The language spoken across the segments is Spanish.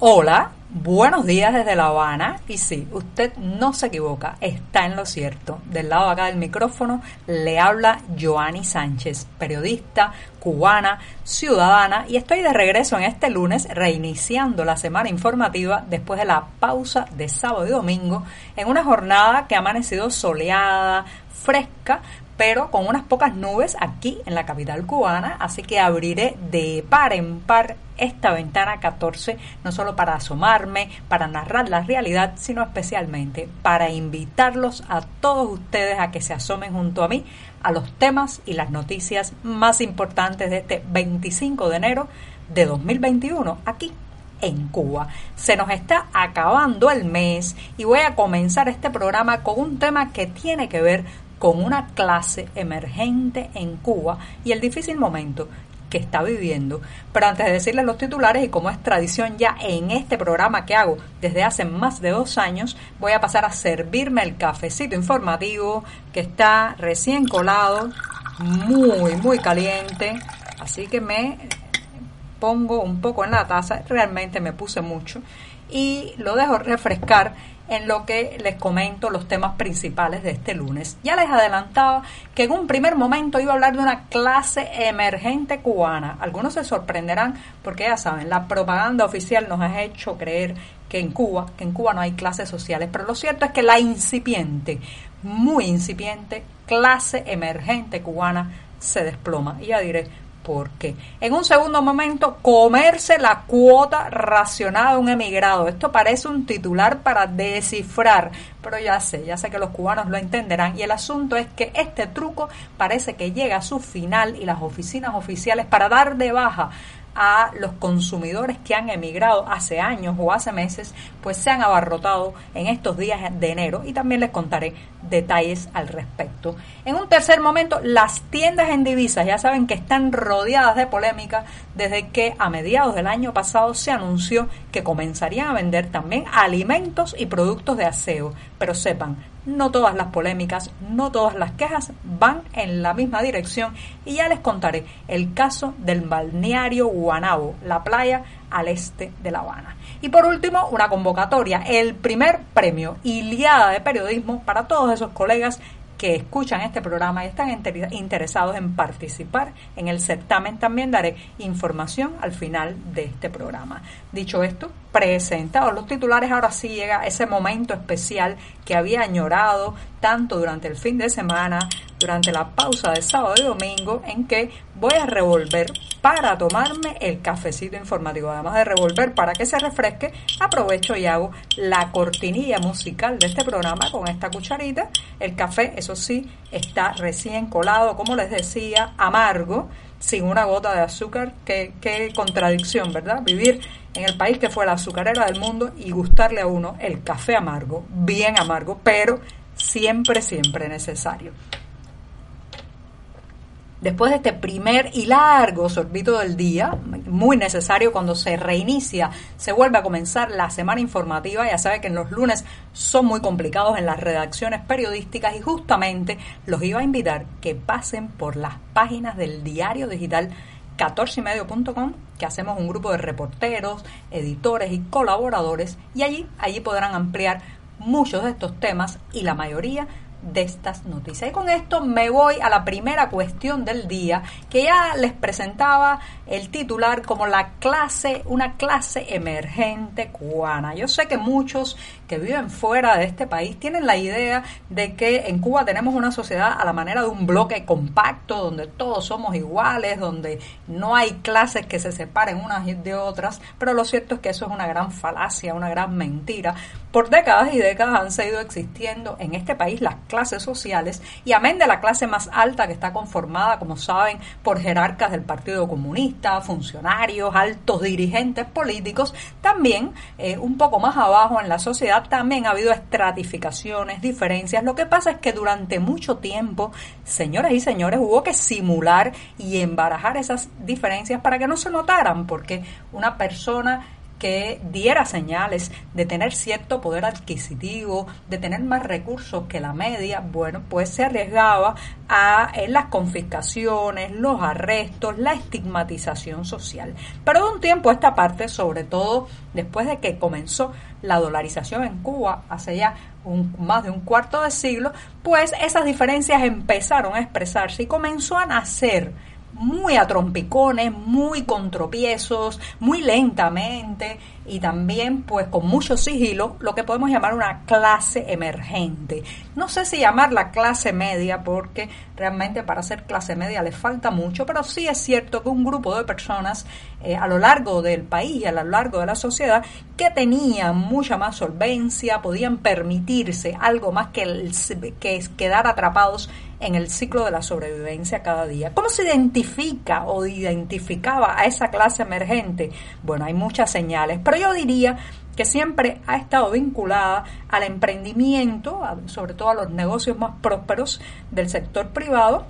Hola, buenos días desde La Habana. Y sí, usted no se equivoca, está en lo cierto. Del lado acá del micrófono le habla Joanny Sánchez, periodista cubana, ciudadana, y estoy de regreso en este lunes reiniciando la semana informativa después de la pausa de sábado y domingo en una jornada que ha amanecido soleada, fresca, pero con unas pocas nubes aquí en la capital cubana, así que abriré de par en par esta ventana 14, no solo para asomarme, para narrar la realidad, sino especialmente para invitarlos a todos ustedes a que se asomen junto a mí a los temas y las noticias más importantes de este 25 de enero de 2021, aquí en Cuba. Se nos está acabando el mes y voy a comenzar este programa con un tema que tiene que ver con una clase emergente en Cuba y el difícil momento que está viviendo. Pero antes de decirles los titulares y como es tradición ya en este programa que hago desde hace más de dos años, voy a pasar a servirme el cafecito informativo que está recién colado, muy, muy caliente. Así que me pongo un poco en la taza, realmente me puse mucho y lo dejo refrescar en lo que les comento los temas principales de este lunes. Ya les adelantaba que en un primer momento iba a hablar de una clase emergente cubana. Algunos se sorprenderán porque ya saben, la propaganda oficial nos ha hecho creer que en Cuba, que en Cuba no hay clases sociales, pero lo cierto es que la incipiente, muy incipiente clase emergente cubana se desploma. Y ya diré porque en un segundo momento comerse la cuota racionada de un emigrado. Esto parece un titular para descifrar, pero ya sé, ya sé que los cubanos lo entenderán. Y el asunto es que este truco parece que llega a su final y las oficinas oficiales para dar de baja a los consumidores que han emigrado hace años o hace meses, pues se han abarrotado en estos días de enero. Y también les contaré detalles al respecto. En un tercer momento, las tiendas en divisas ya saben que están rodeadas de polémica desde que a mediados del año pasado se anunció que comenzarían a vender también alimentos y productos de aseo, pero sepan, no todas las polémicas, no todas las quejas van en la misma dirección y ya les contaré el caso del balneario Guanabo, la playa al este de La Habana. Y por último, una convocatoria, el primer premio Iliada de Periodismo para todos esos colegas que escuchan este programa y están interesados en participar en el certamen. También daré información al final de este programa. Dicho esto, presentados los titulares, ahora sí llega ese momento especial que había añorado tanto durante el fin de semana, durante la pausa de sábado y domingo, en que voy a revolver para tomarme el cafecito informativo. Además de revolver para que se refresque, aprovecho y hago la cortinilla musical de este programa con esta cucharita. El café, eso sí, está recién colado, como les decía, amargo sin una gota de azúcar. Qué, qué contradicción, ¿verdad? Vivir en el país que fue la azucarera del mundo y gustarle a uno el café amargo, bien amargo, pero siempre, siempre necesario. Después de este primer y largo sorbito del día, muy necesario cuando se reinicia, se vuelve a comenzar la semana informativa. Ya sabe que en los lunes son muy complicados en las redacciones periodísticas y justamente los iba a invitar que pasen por las páginas del diario digital 14ymedio.com, que hacemos un grupo de reporteros, editores y colaboradores y allí, allí podrán ampliar muchos de estos temas y la mayoría de estas noticias. Y con esto me voy a la primera cuestión del día, que ya les presentaba el titular como la clase, una clase emergente cubana. Yo sé que muchos que viven fuera de este país tienen la idea de que en Cuba tenemos una sociedad a la manera de un bloque compacto, donde todos somos iguales, donde no hay clases que se separen unas de otras, pero lo cierto es que eso es una gran falacia, una gran mentira. Por décadas y décadas han seguido existiendo en este país las clases sociales y amén de la clase más alta que está conformada, como saben, por jerarcas del Partido Comunista, funcionarios, altos dirigentes políticos, también eh, un poco más abajo en la sociedad también ha habido estratificaciones, diferencias. Lo que pasa es que durante mucho tiempo, señoras y señores, hubo que simular y embarajar esas diferencias para que no se notaran, porque una persona que diera señales de tener cierto poder adquisitivo, de tener más recursos que la media, bueno, pues se arriesgaba a en las confiscaciones, los arrestos, la estigmatización social. Pero de un tiempo a esta parte, sobre todo después de que comenzó la dolarización en Cuba hace ya un, más de un cuarto de siglo, pues esas diferencias empezaron a expresarse y comenzó a nacer muy a trompicones, muy con tropiezos, muy lentamente y también pues con mucho sigilo lo que podemos llamar una clase emergente. No sé si llamarla clase media porque realmente para ser clase media le falta mucho, pero sí es cierto que un grupo de personas eh, a lo largo del país a lo largo de la sociedad que tenían mucha más solvencia, podían permitirse algo más que, que quedar atrapados en el ciclo de la sobrevivencia cada día. ¿Cómo se identifica o identificaba a esa clase emergente? Bueno, hay muchas señales, pero yo diría que siempre ha estado vinculada al emprendimiento, sobre todo a los negocios más prósperos del sector privado,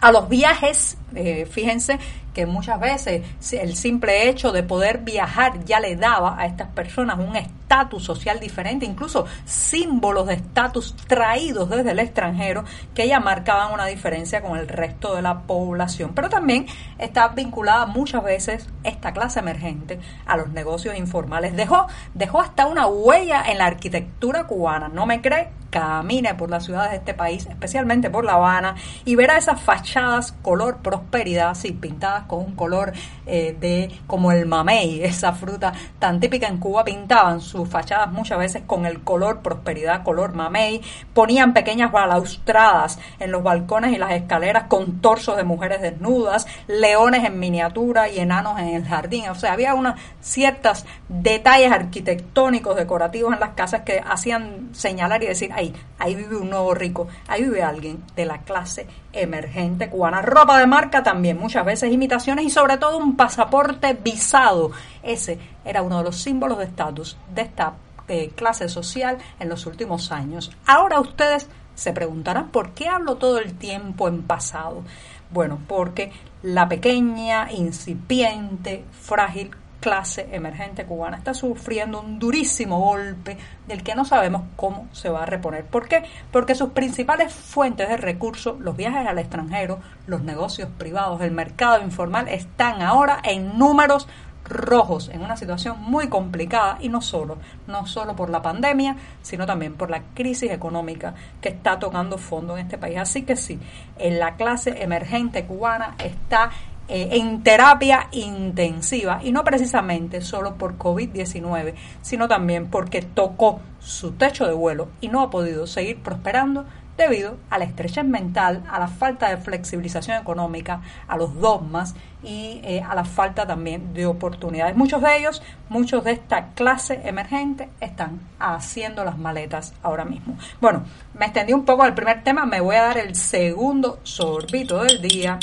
a los viajes, eh, fíjense que muchas veces el simple hecho de poder viajar ya le daba a estas personas un estatus social diferente, incluso símbolos de estatus traídos desde el extranjero que ya marcaban una diferencia con el resto de la población. Pero también está vinculada muchas veces esta clase emergente a los negocios informales. Dejó, dejó hasta una huella en la arquitectura cubana. ¿No me cree? Camine por las ciudades de este país, especialmente por La Habana, y verá esas fachadas color prosperidad, sí, pintadas con un color eh, de como el mamey, esa fruta tan típica en Cuba, pintaban sus fachadas muchas veces con el color prosperidad, color mamey, ponían pequeñas balaustradas en los balcones y las escaleras con torsos de mujeres desnudas, leones en miniatura y enanos en el jardín, o sea, había unas ciertas detalles arquitectónicos, decorativos en las casas que hacían señalar y decir, ahí, ahí vive un nuevo rico, ahí vive alguien de la clase emergente cubana. Ropa de marca también, muchas veces imitaciones y sobre todo un pasaporte visado. Ese era uno de los símbolos de estatus de esta eh, clase social en los últimos años. Ahora ustedes se preguntarán por qué hablo todo el tiempo en pasado. Bueno, porque la pequeña, incipiente, frágil clase emergente cubana está sufriendo un durísimo golpe del que no sabemos cómo se va a reponer. ¿Por qué? Porque sus principales fuentes de recursos, los viajes al extranjero, los negocios privados, el mercado informal, están ahora en números rojos, en una situación muy complicada y no solo, no solo por la pandemia, sino también por la crisis económica que está tocando fondo en este país. Así que sí, en la clase emergente cubana está eh, en terapia intensiva y no precisamente solo por COVID-19, sino también porque tocó su techo de vuelo y no ha podido seguir prosperando debido a la estrechez mental, a la falta de flexibilización económica, a los dogmas y eh, a la falta también de oportunidades. Muchos de ellos, muchos de esta clase emergente, están haciendo las maletas ahora mismo. Bueno, me extendí un poco al primer tema, me voy a dar el segundo sorbito del día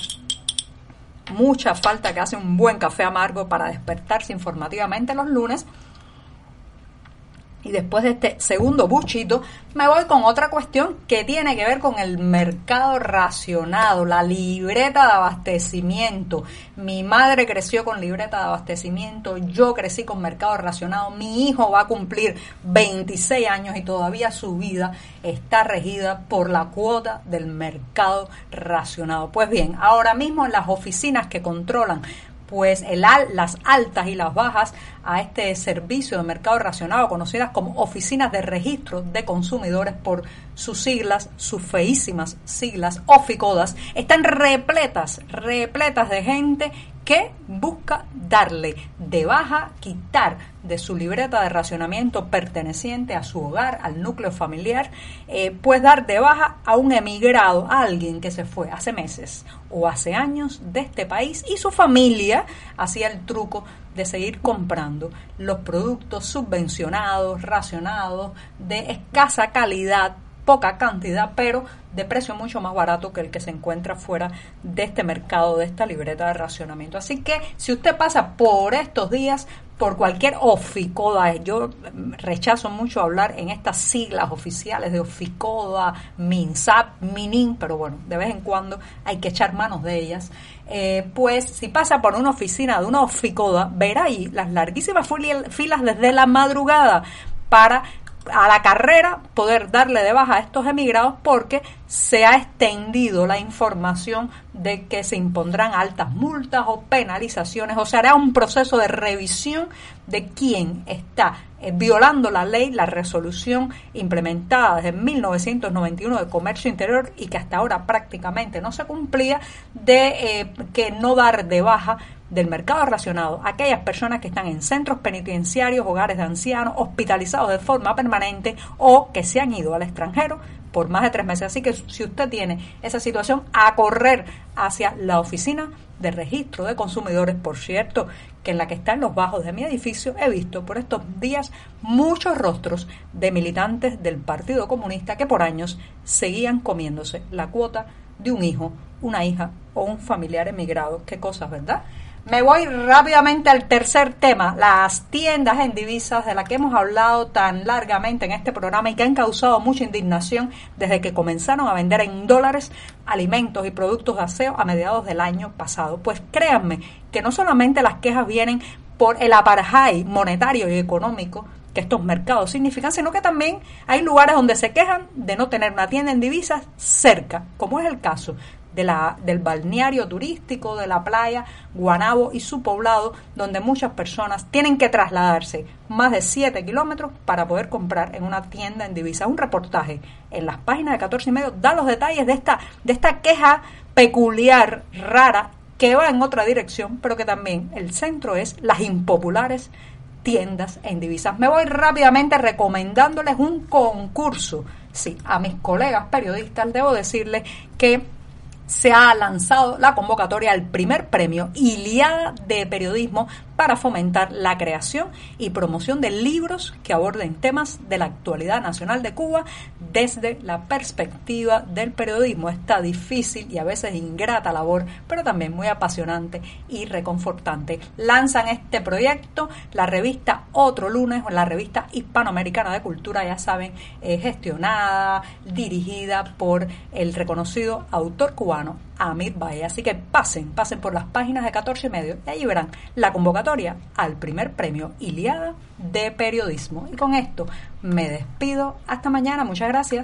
mucha falta que hace un buen café amargo para despertarse informativamente los lunes y después de este segundo buchito, me voy con otra cuestión que tiene que ver con el mercado racionado, la libreta de abastecimiento. Mi madre creció con libreta de abastecimiento, yo crecí con mercado racionado, mi hijo va a cumplir 26 años y todavía su vida está regida por la cuota del mercado racionado. Pues bien, ahora mismo en las oficinas que controlan pues el, las altas y las bajas a este servicio de mercado racionado, conocidas como oficinas de registro de consumidores por sus siglas, sus feísimas siglas, oficodas, están repletas, repletas de gente que busca darle de baja, quitar de su libreta de racionamiento perteneciente a su hogar, al núcleo familiar, eh, pues dar de baja a un emigrado, a alguien que se fue hace meses o hace años de este país y su familia hacía el truco de seguir comprando los productos subvencionados, racionados, de escasa calidad poca cantidad, pero de precio mucho más barato que el que se encuentra fuera de este mercado, de esta libreta de racionamiento. Así que si usted pasa por estos días, por cualquier oficoda, yo rechazo mucho hablar en estas siglas oficiales de oficoda, MINSAP, MININ, pero bueno, de vez en cuando hay que echar manos de ellas. Eh, pues si pasa por una oficina de una oficoda, verá ahí las larguísimas filas desde la madrugada para a la carrera poder darle de baja a estos emigrados porque se ha extendido la información de que se impondrán altas multas o penalizaciones o se hará un proceso de revisión de quién está eh, violando la ley, la resolución implementada desde 1991 de comercio interior y que hasta ahora prácticamente no se cumplía de eh, que no dar de baja del mercado racionado aquellas personas que están en centros penitenciarios, hogares de ancianos, hospitalizados de forma permanente o que se han ido al extranjero por más de tres meses. Así que si usted tiene esa situación, a correr hacia la oficina de registro de consumidores, por cierto, que en la que están los bajos de mi edificio, he visto por estos días muchos rostros de militantes del Partido Comunista que por años seguían comiéndose la cuota de un hijo, una hija o un familiar emigrado. Qué cosas, ¿verdad? Me voy rápidamente al tercer tema, las tiendas en divisas de las que hemos hablado tan largamente en este programa y que han causado mucha indignación desde que comenzaron a vender en dólares alimentos y productos de aseo a mediados del año pasado. Pues créanme que no solamente las quejas vienen por el apartheid monetario y económico que estos mercados significan, sino que también hay lugares donde se quejan de no tener una tienda en divisas cerca, como es el caso de la, del balneario turístico de la playa Guanabo y su poblado, donde muchas personas tienen que trasladarse más de 7 kilómetros para poder comprar en una tienda en divisa. Un reportaje en las páginas de 14 y medio da los detalles de esta, de esta queja peculiar, rara, que va en otra dirección, pero que también el centro es las impopulares tiendas en divisas. Me voy rápidamente recomendándoles un concurso. Sí, a mis colegas periodistas debo decirles que se ha lanzado la convocatoria al primer premio Iliada de Periodismo para fomentar la creación y promoción de libros que aborden temas de la actualidad nacional de Cuba desde la perspectiva del periodismo. Esta difícil y a veces ingrata labor, pero también muy apasionante y reconfortante. Lanzan este proyecto la revista Otro Lunes, la revista hispanoamericana de cultura, ya saben, gestionada, dirigida por el reconocido autor cubano Amir Valle. Así que pasen, pasen por las páginas de 14 y medio y ahí verán la convocatoria al primer premio Iliada de periodismo. Y con esto me despido. Hasta mañana. Muchas gracias.